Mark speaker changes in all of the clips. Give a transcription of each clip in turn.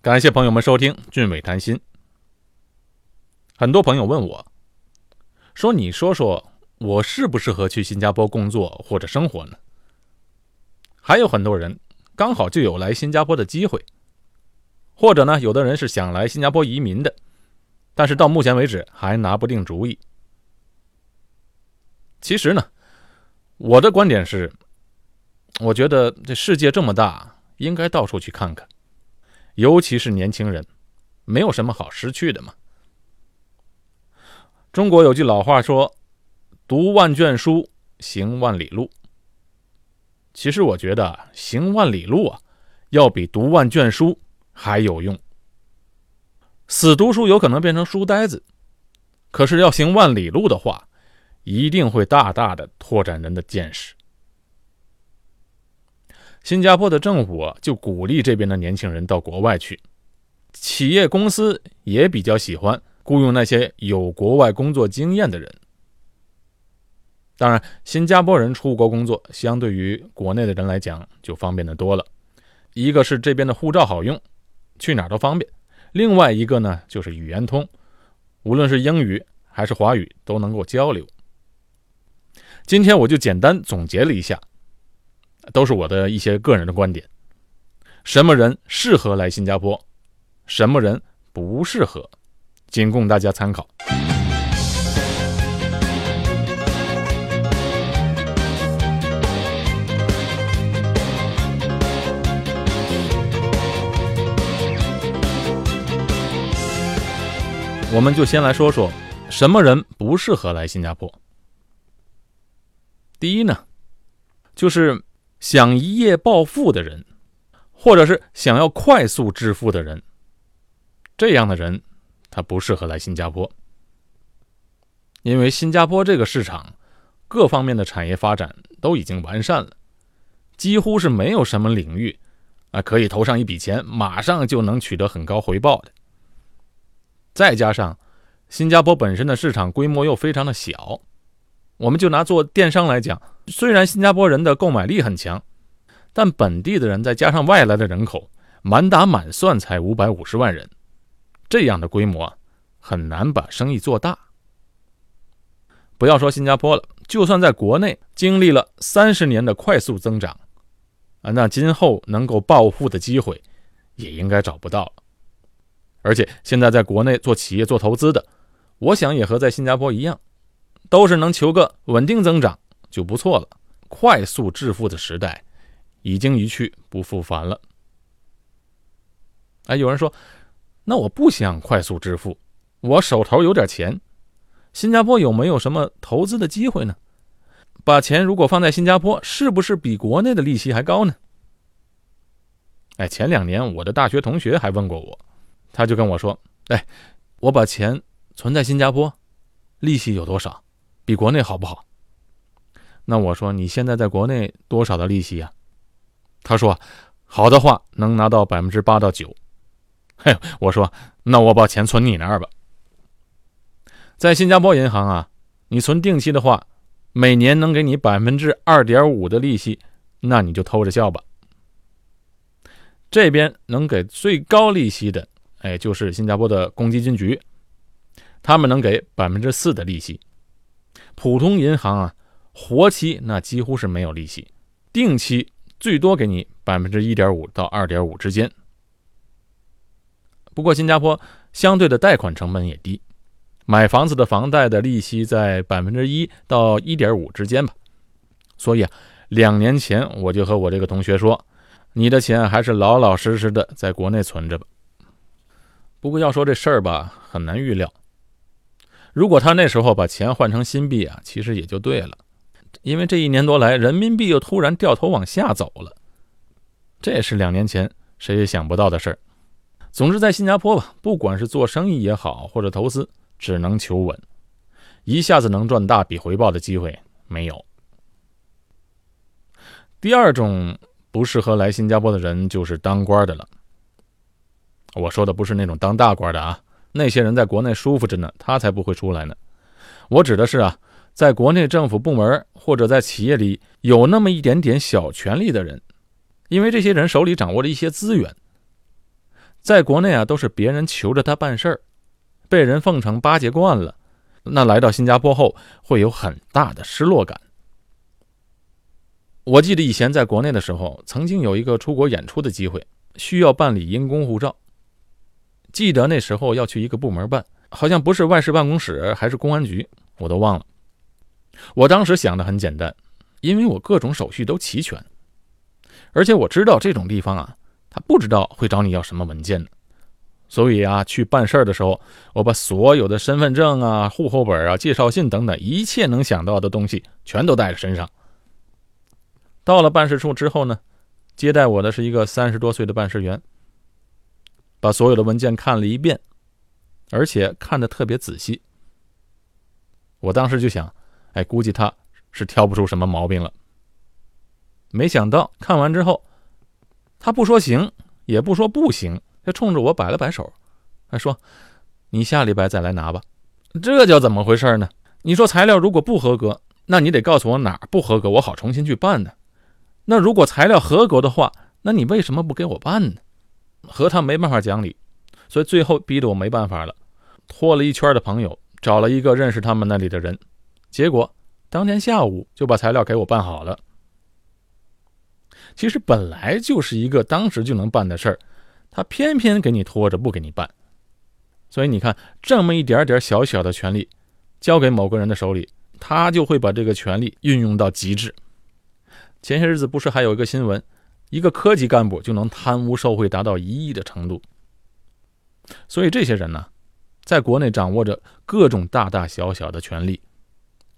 Speaker 1: 感谢朋友们收听《俊伟谈心》。很多朋友问我，说：“你说说我适不适合去新加坡工作或者生活呢？”还有很多人刚好就有来新加坡的机会，或者呢，有的人是想来新加坡移民的，但是到目前为止还拿不定主意。其实呢，我的观点是，我觉得这世界这么大，应该到处去看看。尤其是年轻人，没有什么好失去的嘛。中国有句老话说：“读万卷书，行万里路。”其实我觉得行万里路啊，要比读万卷书还有用。死读书有可能变成书呆子，可是要行万里路的话，一定会大大的拓展人的见识。新加坡的政府，就鼓励这边的年轻人到国外去，企业公司也比较喜欢雇佣那些有国外工作经验的人。当然，新加坡人出国工作，相对于国内的人来讲就方便的多了。一个是这边的护照好用，去哪都方便；另外一个呢，就是语言通，无论是英语还是华语都能够交流。今天我就简单总结了一下。都是我的一些个人的观点。什么人适合来新加坡，什么人不适合，仅供大家参考。我们就先来说说什么人不适合来新加坡。第一呢，就是。想一夜暴富的人，或者是想要快速致富的人，这样的人他不适合来新加坡，因为新加坡这个市场各方面的产业发展都已经完善了，几乎是没有什么领域啊可以投上一笔钱马上就能取得很高回报的。再加上新加坡本身的市场规模又非常的小。我们就拿做电商来讲，虽然新加坡人的购买力很强，但本地的人再加上外来的人口，满打满算才五百五十万人，这样的规模很难把生意做大。不要说新加坡了，就算在国内经历了三十年的快速增长，啊，那今后能够暴富的机会也应该找不到了。而且现在在国内做企业做投资的，我想也和在新加坡一样。都是能求个稳定增长就不错了。快速致富的时代已经一去不复返了。哎，有人说，那我不想快速致富，我手头有点钱，新加坡有没有什么投资的机会呢？把钱如果放在新加坡，是不是比国内的利息还高呢？哎，前两年我的大学同学还问过我，他就跟我说：“哎，我把钱存在新加坡，利息有多少？”比国内好不好？那我说你现在在国内多少的利息呀？他说好的话能拿到百分之八到九。嘿，我说那我把钱存你那儿吧。在新加坡银行啊，你存定期的话，每年能给你百分之二点五的利息，那你就偷着笑吧。这边能给最高利息的，哎，就是新加坡的公积金局，他们能给百分之四的利息。普通银行啊，活期那几乎是没有利息，定期最多给你百分之一点五到二点五之间。不过新加坡相对的贷款成本也低，买房子的房贷的利息在百分之一到一点五之间吧。所以啊，两年前我就和我这个同学说，你的钱还是老老实实的在国内存着吧。不过要说这事儿吧，很难预料。如果他那时候把钱换成新币啊，其实也就对了，因为这一年多来，人民币又突然掉头往下走了，这也是两年前谁也想不到的事儿。总之，在新加坡吧，不管是做生意也好，或者投资，只能求稳，一下子能赚大笔回报的机会没有。第二种不适合来新加坡的人，就是当官的了。我说的不是那种当大官的啊。那些人在国内舒服着呢，他才不会出来呢。我指的是啊，在国内政府部门或者在企业里有那么一点点小权力的人，因为这些人手里掌握着一些资源，在国内啊，都是别人求着他办事儿，被人奉承巴结惯了，那来到新加坡后会有很大的失落感。我记得以前在国内的时候，曾经有一个出国演出的机会，需要办理因公护照。记得那时候要去一个部门办，好像不是外事办公室还是公安局，我都忘了。我当时想的很简单，因为我各种手续都齐全，而且我知道这种地方啊，他不知道会找你要什么文件的，所以啊，去办事儿的时候，我把所有的身份证啊、户口本啊、介绍信等等一切能想到的东西全都带在身上。到了办事处之后呢，接待我的是一个三十多岁的办事员。把所有的文件看了一遍，而且看得特别仔细。我当时就想，哎，估计他是挑不出什么毛病了。没想到看完之后，他不说行，也不说不行，就冲着我摆了摆手，还说：“你下礼拜再来拿吧。”这叫怎么回事呢？你说材料如果不合格，那你得告诉我哪儿不合格，我好重新去办呢。那如果材料合格的话，那你为什么不给我办呢？和他没办法讲理，所以最后逼得我没办法了，托了一圈的朋友，找了一个认识他们那里的人，结果当天下午就把材料给我办好了。其实本来就是一个当时就能办的事儿，他偏偏给你拖着不给你办，所以你看这么一点点小小的权利，交给某个人的手里，他就会把这个权利运用到极致。前些日子不是还有一个新闻？一个科级干部就能贪污受贿达到一亿的程度，所以这些人呢，在国内掌握着各种大大小小的权利，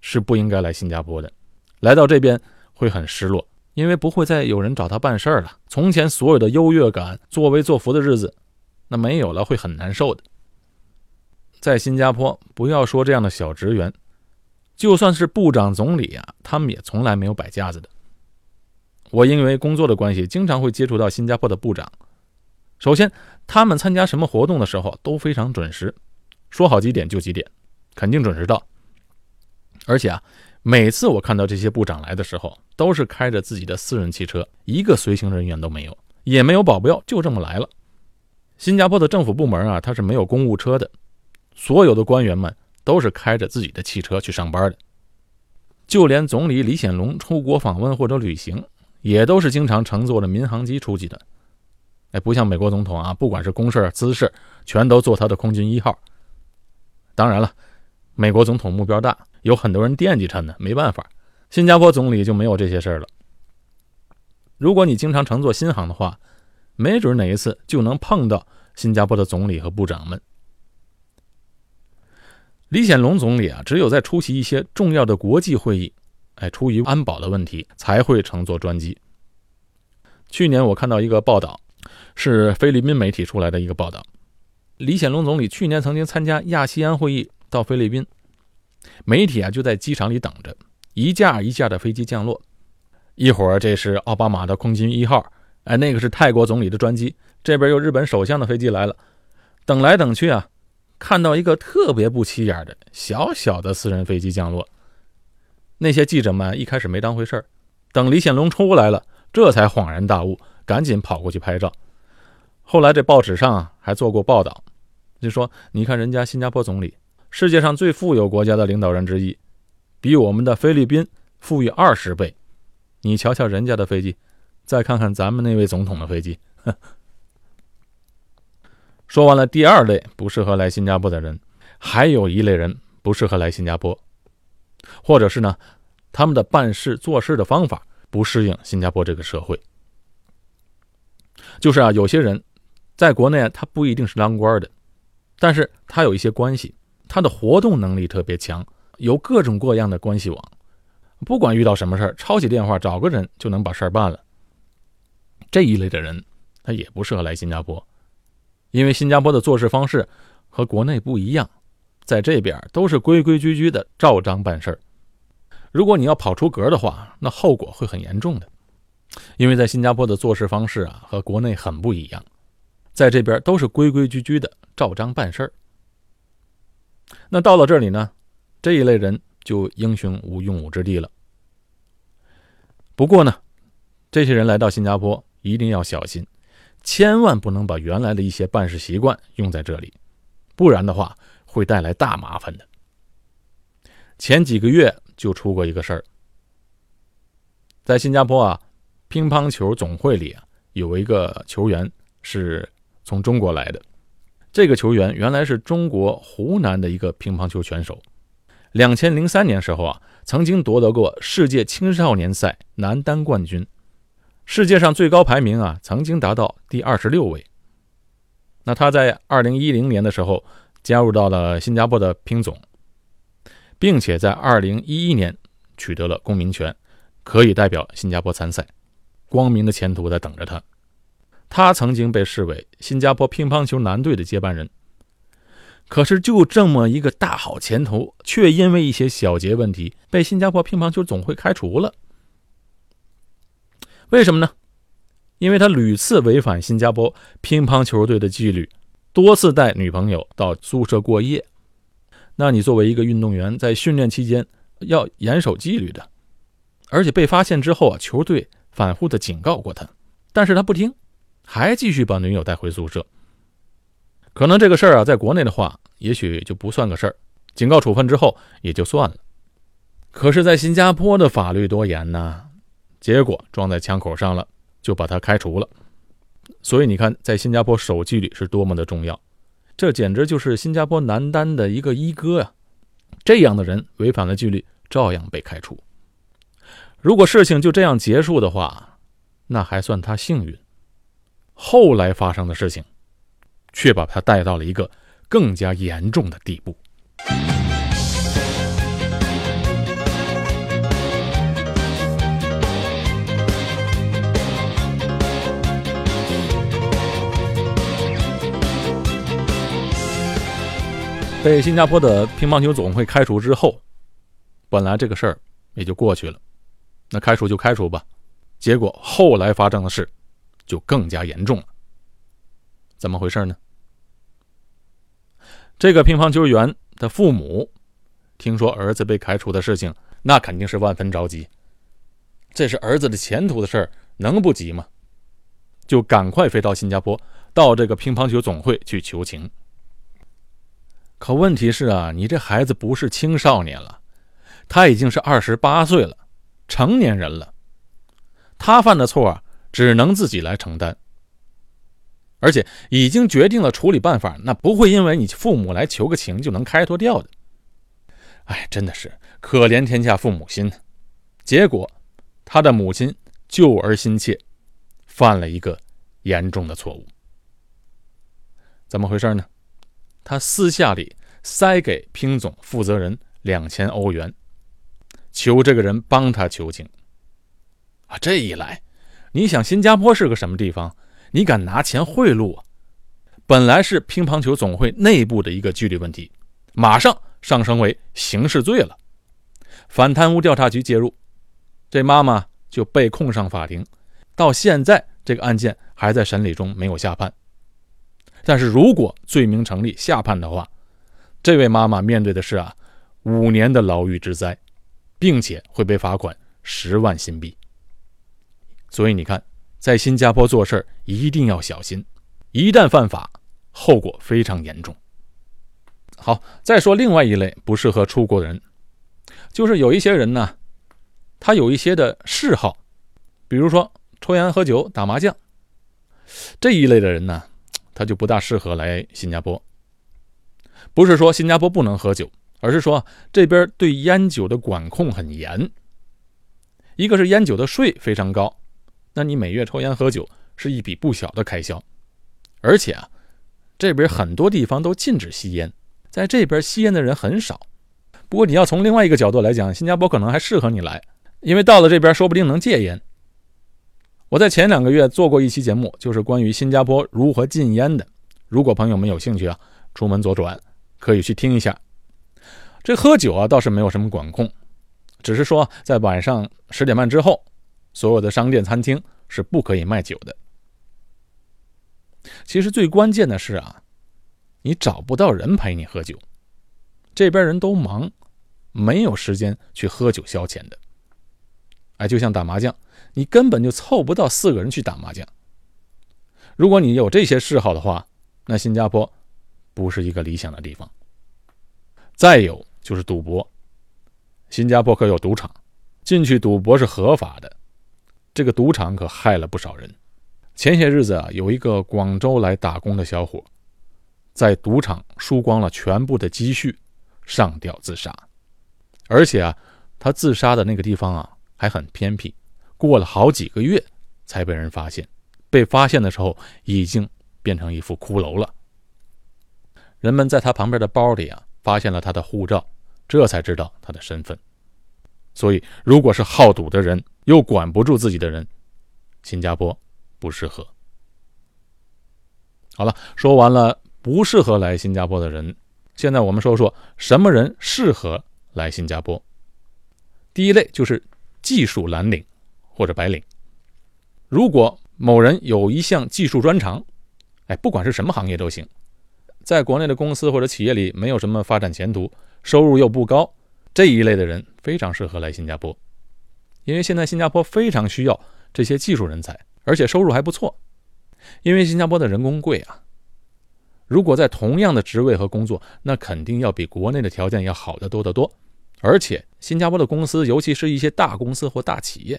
Speaker 1: 是不应该来新加坡的。来到这边会很失落，因为不会再有人找他办事儿了。从前所有的优越感、作威作福的日子，那没有了，会很难受的。在新加坡，不要说这样的小职员，就算是部长、总理啊，他们也从来没有摆架子的。我因为工作的关系，经常会接触到新加坡的部长。首先，他们参加什么活动的时候都非常准时，说好几点就几点，肯定准时到。而且啊，每次我看到这些部长来的时候，都是开着自己的私人汽车，一个随行人员都没有，也没有保镖，就这么来了。新加坡的政府部门啊，它是没有公务车的，所有的官员们都是开着自己的汽车去上班的。就连总理李显龙出国访问或者旅行。也都是经常乘坐着民航机出去的，哎，不像美国总统啊，不管是公事私事，全都坐他的空军一号。当然了，美国总统目标大，有很多人惦记他呢，没办法。新加坡总理就没有这些事儿了。如果你经常乘坐新航的话，没准哪一次就能碰到新加坡的总理和部长们。李显龙总理啊，只有在出席一些重要的国际会议。哎，出于安保的问题才会乘坐专机。去年我看到一个报道，是菲律宾媒体出来的一个报道。李显龙总理去年曾经参加亚细安会议到菲律宾，媒体啊就在机场里等着，一架一架的飞机降落。一会儿这是奥巴马的空军一号，哎，那个是泰国总理的专机，这边有日本首相的飞机来了。等来等去啊，看到一个特别不起眼的小小的私人飞机降落。那些记者们一开始没当回事儿，等李显龙出来了，这才恍然大悟，赶紧跑过去拍照。后来这报纸上啊还做过报道，就说你看人家新加坡总理，世界上最富有国家的领导人之一，比我们的菲律宾富裕二十倍。你瞧瞧人家的飞机，再看看咱们那位总统的飞机。说完了第二类不适合来新加坡的人，还有一类人不适合来新加坡。或者是呢，他们的办事做事的方法不适应新加坡这个社会。就是啊，有些人在国内他不一定是当官的，但是他有一些关系，他的活动能力特别强，有各种各样的关系网，不管遇到什么事儿，抄起电话找个人就能把事儿办了。这一类的人，他也不适合来新加坡，因为新加坡的做事方式和国内不一样。在这边都是规规矩矩的照章办事儿。如果你要跑出格的话，那后果会很严重的。因为在新加坡的做事方式啊和国内很不一样，在这边都是规规矩矩的照章办事儿。那到了这里呢，这一类人就英雄无用武之地了。不过呢，这些人来到新加坡一定要小心，千万不能把原来的一些办事习惯用在这里，不然的话会带来大麻烦的。前几个月就出过一个事儿，在新加坡啊，乒乓球总会里啊，有一个球员是从中国来的。这个球员原来是中国湖南的一个乒乓球选手，两千零三年时候啊，曾经夺得过世界青少年赛男单冠军，世界上最高排名啊，曾经达到第二十六位。那他在二零一零年的时候加入到了新加坡的乒总，并且在二零一一年取得了公民权，可以代表新加坡参赛，光明的前途在等着他。他曾经被视为新加坡乒乓球男队的接班人，可是就这么一个大好前途，却因为一些小节问题被新加坡乒乓球总会开除了。为什么呢？因为他屡次违反新加坡乒乓球队的纪律，多次带女朋友到宿舍过夜。那你作为一个运动员，在训练期间要严守纪律的，而且被发现之后啊，球队反复的警告过他，但是他不听。还继续把女友带回宿舍，可能这个事儿啊，在国内的话，也许就不算个事儿，警告处分之后也就算了。可是，在新加坡的法律多严呢，结果撞在枪口上了，就把他开除了。所以你看，在新加坡守纪律是多么的重要，这简直就是新加坡男单的一个一哥呀！这样的人违反了纪律，照样被开除。如果事情就这样结束的话，那还算他幸运。后来发生的事情，却把他带到了一个更加严重的地步。被新加坡的乒乓球总会开除之后，本来这个事儿也就过去了，那开除就开除吧。结果后来发生的事。就更加严重了。怎么回事呢？这个乒乓球员的父母听说儿子被开除的事情，那肯定是万分着急。这是儿子的前途的事儿，能不急吗？就赶快飞到新加坡，到这个乒乓球总会去求情。可问题是啊，你这孩子不是青少年了，他已经是二十八岁了，成年人了。他犯的错啊。只能自己来承担，而且已经决定了处理办法，那不会因为你父母来求个情就能开脱掉的。哎，真的是可怜天下父母心。结果，他的母亲救儿心切，犯了一个严重的错误。怎么回事呢？他私下里塞给乒总负责人两千欧元，求这个人帮他求情。啊，这一来。你想新加坡是个什么地方？你敢拿钱贿赂啊？本来是乒乓球总会内部的一个纪律问题，马上上升为刑事罪了。反贪污调查局介入，这妈妈就被控上法庭。到现在这个案件还在审理中，没有下判。但是如果罪名成立下判的话，这位妈妈面对的是啊五年的牢狱之灾，并且会被罚款十万新币。所以你看，在新加坡做事一定要小心，一旦犯法，后果非常严重。好，再说另外一类不适合出国的人，就是有一些人呢，他有一些的嗜好，比如说抽烟、喝酒、打麻将这一类的人呢，他就不大适合来新加坡。不是说新加坡不能喝酒，而是说这边对烟酒的管控很严。一个是烟酒的税非常高。那你每月抽烟喝酒是一笔不小的开销，而且啊，这边很多地方都禁止吸烟，在这边吸烟的人很少。不过你要从另外一个角度来讲，新加坡可能还适合你来，因为到了这边说不定能戒烟。我在前两个月做过一期节目，就是关于新加坡如何禁烟的。如果朋友们有兴趣啊，出门左转可以去听一下。这喝酒啊倒是没有什么管控，只是说在晚上十点半之后。所有的商店、餐厅是不可以卖酒的。其实最关键的是啊，你找不到人陪你喝酒，这边人都忙，没有时间去喝酒消遣的。哎，就像打麻将，你根本就凑不到四个人去打麻将。如果你有这些嗜好的话，那新加坡不是一个理想的地方。再有就是赌博，新加坡可有赌场，进去赌博是合法的。这个赌场可害了不少人。前些日子啊，有一个广州来打工的小伙，在赌场输光了全部的积蓄，上吊自杀。而且啊，他自杀的那个地方啊还很偏僻，过了好几个月才被人发现。被发现的时候，已经变成一副骷髅了。人们在他旁边的包里啊，发现了他的护照，这才知道他的身份。所以，如果是好赌的人，又管不住自己的人，新加坡不适合。好了，说完了不适合来新加坡的人，现在我们说说什么人适合来新加坡。第一类就是技术蓝领或者白领。如果某人有一项技术专长，哎，不管是什么行业都行，在国内的公司或者企业里没有什么发展前途，收入又不高，这一类的人非常适合来新加坡。因为现在新加坡非常需要这些技术人才，而且收入还不错。因为新加坡的人工贵啊，如果在同样的职位和工作，那肯定要比国内的条件要好得多得多。而且新加坡的公司，尤其是一些大公司或大企业，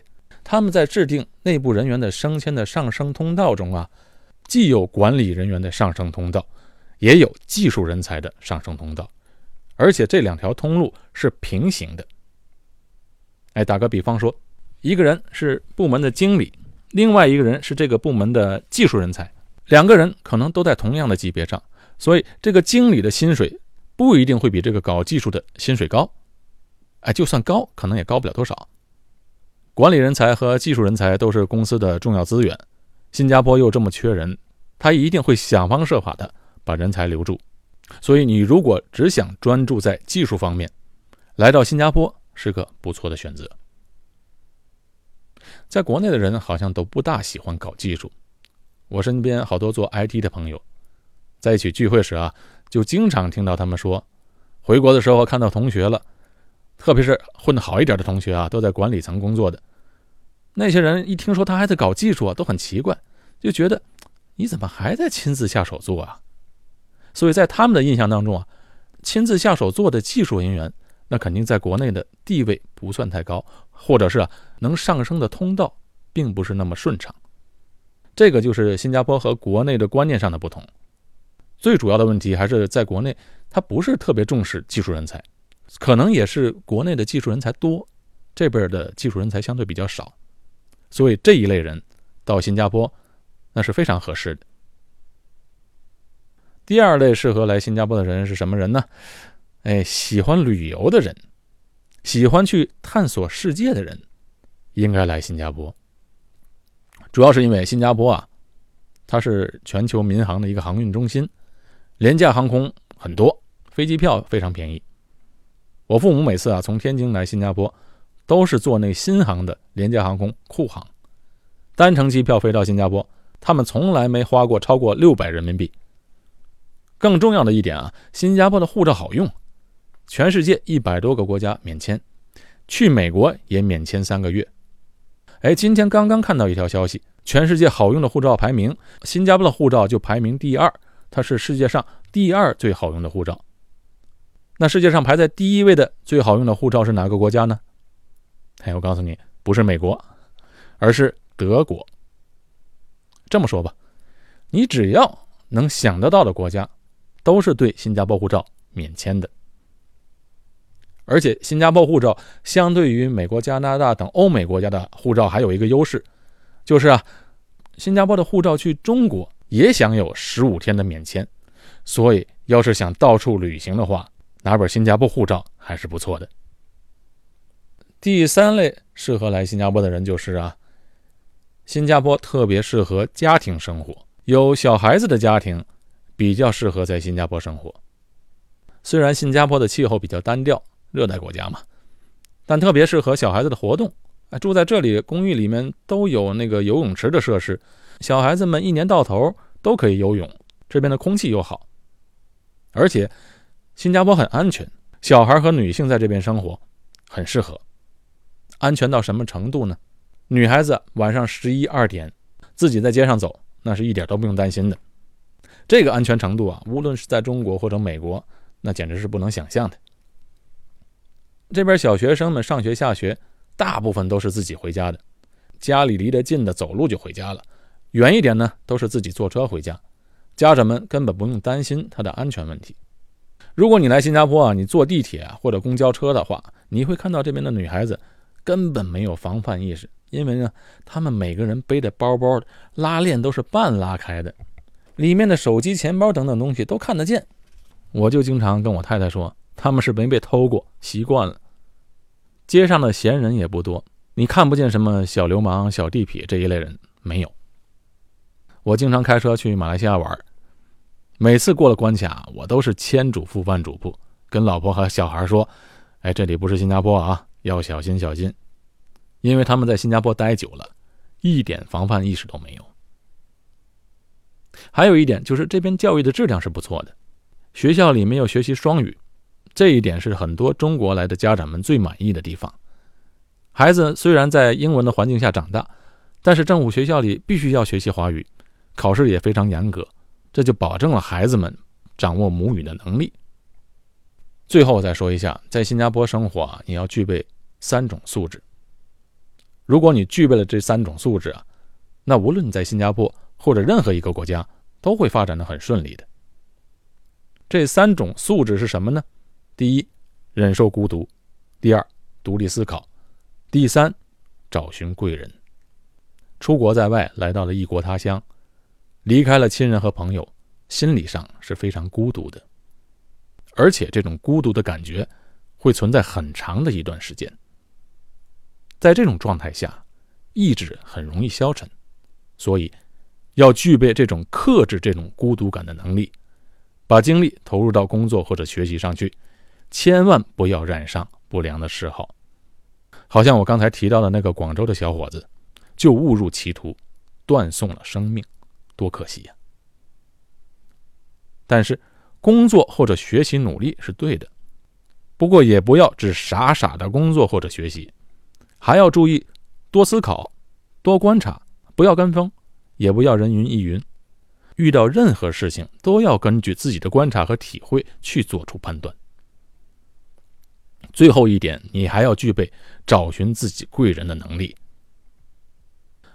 Speaker 1: 他们在制定内部人员的升迁的上升通道中啊，既有管理人员的上升通道，也有技术人才的上升通道，而且这两条通路是平行的。哎，打个比方说，一个人是部门的经理，另外一个人是这个部门的技术人才，两个人可能都在同样的级别上，所以这个经理的薪水不一定会比这个搞技术的薪水高。哎，就算高，可能也高不了多少。管理人才和技术人才都是公司的重要资源，新加坡又这么缺人，他一定会想方设法的把人才留住。所以，你如果只想专注在技术方面，来到新加坡。是个不错的选择。在国内的人好像都不大喜欢搞技术。我身边好多做 IT 的朋友，在一起聚会时啊，就经常听到他们说，回国的时候看到同学了，特别是混得好一点的同学啊，都在管理层工作的。那些人一听说他还在搞技术啊，都很奇怪，就觉得你怎么还在亲自下手做啊？所以在他们的印象当中啊，亲自下手做的技术人员。那肯定在国内的地位不算太高，或者是能上升的通道并不是那么顺畅。这个就是新加坡和国内的观念上的不同。最主要的问题还是在国内，他不是特别重视技术人才，可能也是国内的技术人才多，这边的技术人才相对比较少，所以这一类人到新加坡那是非常合适的。第二类适合来新加坡的人是什么人呢？哎，喜欢旅游的人，喜欢去探索世界的人，应该来新加坡。主要是因为新加坡啊，它是全球民航的一个航运中心，廉价航空很多，飞机票非常便宜。我父母每次啊从天津来新加坡，都是坐那新航的廉价航空库航，单程机票飞到新加坡，他们从来没花过超过六百人民币。更重要的一点啊，新加坡的护照好用。全世界一百多个国家免签，去美国也免签三个月。哎，今天刚刚看到一条消息，全世界好用的护照排名，新加坡的护照就排名第二，它是世界上第二最好用的护照。那世界上排在第一位的最好用的护照是哪个国家呢？哎，我告诉你，不是美国，而是德国。这么说吧，你只要能想得到的国家，都是对新加坡护照免签的。而且，新加坡护照相对于美国、加拿大等欧美国家的护照还有一个优势，就是啊，新加坡的护照去中国也享有十五天的免签。所以，要是想到处旅行的话，拿本新加坡护照还是不错的。第三类适合来新加坡的人就是啊，新加坡特别适合家庭生活，有小孩子的家庭比较适合在新加坡生活。虽然新加坡的气候比较单调。热带国家嘛，但特别适合小孩子的活动。啊，住在这里，公寓里面都有那个游泳池的设施，小孩子们一年到头都可以游泳。这边的空气又好，而且新加坡很安全，小孩和女性在这边生活很适合。安全到什么程度呢？女孩子晚上十一二点自己在街上走，那是一点都不用担心的。这个安全程度啊，无论是在中国或者美国，那简直是不能想象的。这边小学生们上学下学，大部分都是自己回家的，家里离得近的走路就回家了，远一点呢都是自己坐车回家。家长们根本不用担心他的安全问题。如果你来新加坡啊，你坐地铁或者公交车的话，你会看到这边的女孩子根本没有防范意识，因为呢，她们每个人背的包包拉链都是半拉开的，里面的手机、钱包等等东西都看得见。我就经常跟我太太说，他们是没被偷过，习惯了。街上的闲人也不多，你看不见什么小流氓、小地痞这一类人，没有。我经常开车去马来西亚玩，每次过了关卡，我都是千嘱咐万嘱咐，跟老婆和小孩说：“哎，这里不是新加坡啊，要小心小心。”因为他们在新加坡待久了，一点防范意识都没有。还有一点就是这边教育的质量是不错的，学校里没有学习双语。这一点是很多中国来的家长们最满意的地方。孩子虽然在英文的环境下长大，但是政府学校里必须要学习华语，考试也非常严格，这就保证了孩子们掌握母语的能力。最后再说一下，在新加坡生活啊，你要具备三种素质。如果你具备了这三种素质啊，那无论你在新加坡或者任何一个国家，都会发展的很顺利的。这三种素质是什么呢？第一，忍受孤独；第二，独立思考；第三，找寻贵人。出国在外，来到了异国他乡，离开了亲人和朋友，心理上是非常孤独的，而且这种孤独的感觉会存在很长的一段时间。在这种状态下，意志很容易消沉，所以要具备这种克制这种孤独感的能力，把精力投入到工作或者学习上去。千万不要染上不良的嗜好，好像我刚才提到的那个广州的小伙子，就误入歧途，断送了生命，多可惜呀！但是工作或者学习努力是对的，不过也不要只傻傻的工作或者学习，还要注意多思考、多观察，不要跟风，也不要人云亦云。遇到任何事情都要根据自己的观察和体会去做出判断。最后一点，你还要具备找寻自己贵人的能力。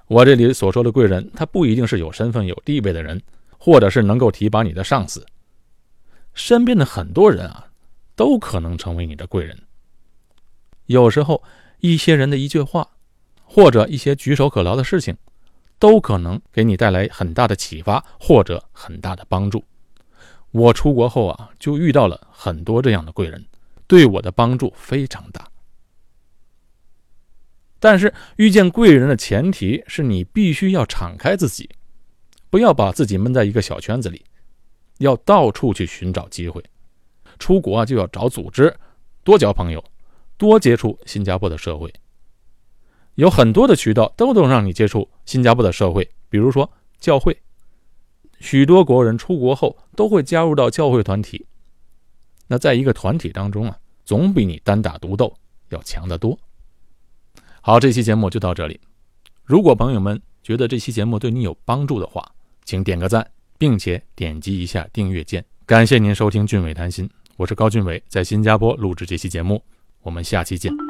Speaker 1: 我这里所说的贵人，他不一定是有身份、有地位的人，或者是能够提拔你的上司。身边的很多人啊，都可能成为你的贵人。有时候，一些人的一句话，或者一些举手可劳的事情，都可能给你带来很大的启发或者很大的帮助。我出国后啊，就遇到了很多这样的贵人。对我的帮助非常大，但是遇见贵人的前提是你必须要敞开自己，不要把自己闷在一个小圈子里，要到处去寻找机会。出国啊就要找组织，多交朋友，多接触新加坡的社会。有很多的渠道都能让你接触新加坡的社会，比如说教会，许多国人出国后都会加入到教会团体。那在一个团体当中啊，总比你单打独斗要强得多。好，这期节目就到这里。如果朋友们觉得这期节目对你有帮助的话，请点个赞，并且点击一下订阅键。感谢您收听《俊伟谈心》，我是高俊伟，在新加坡录制这期节目。我们下期见。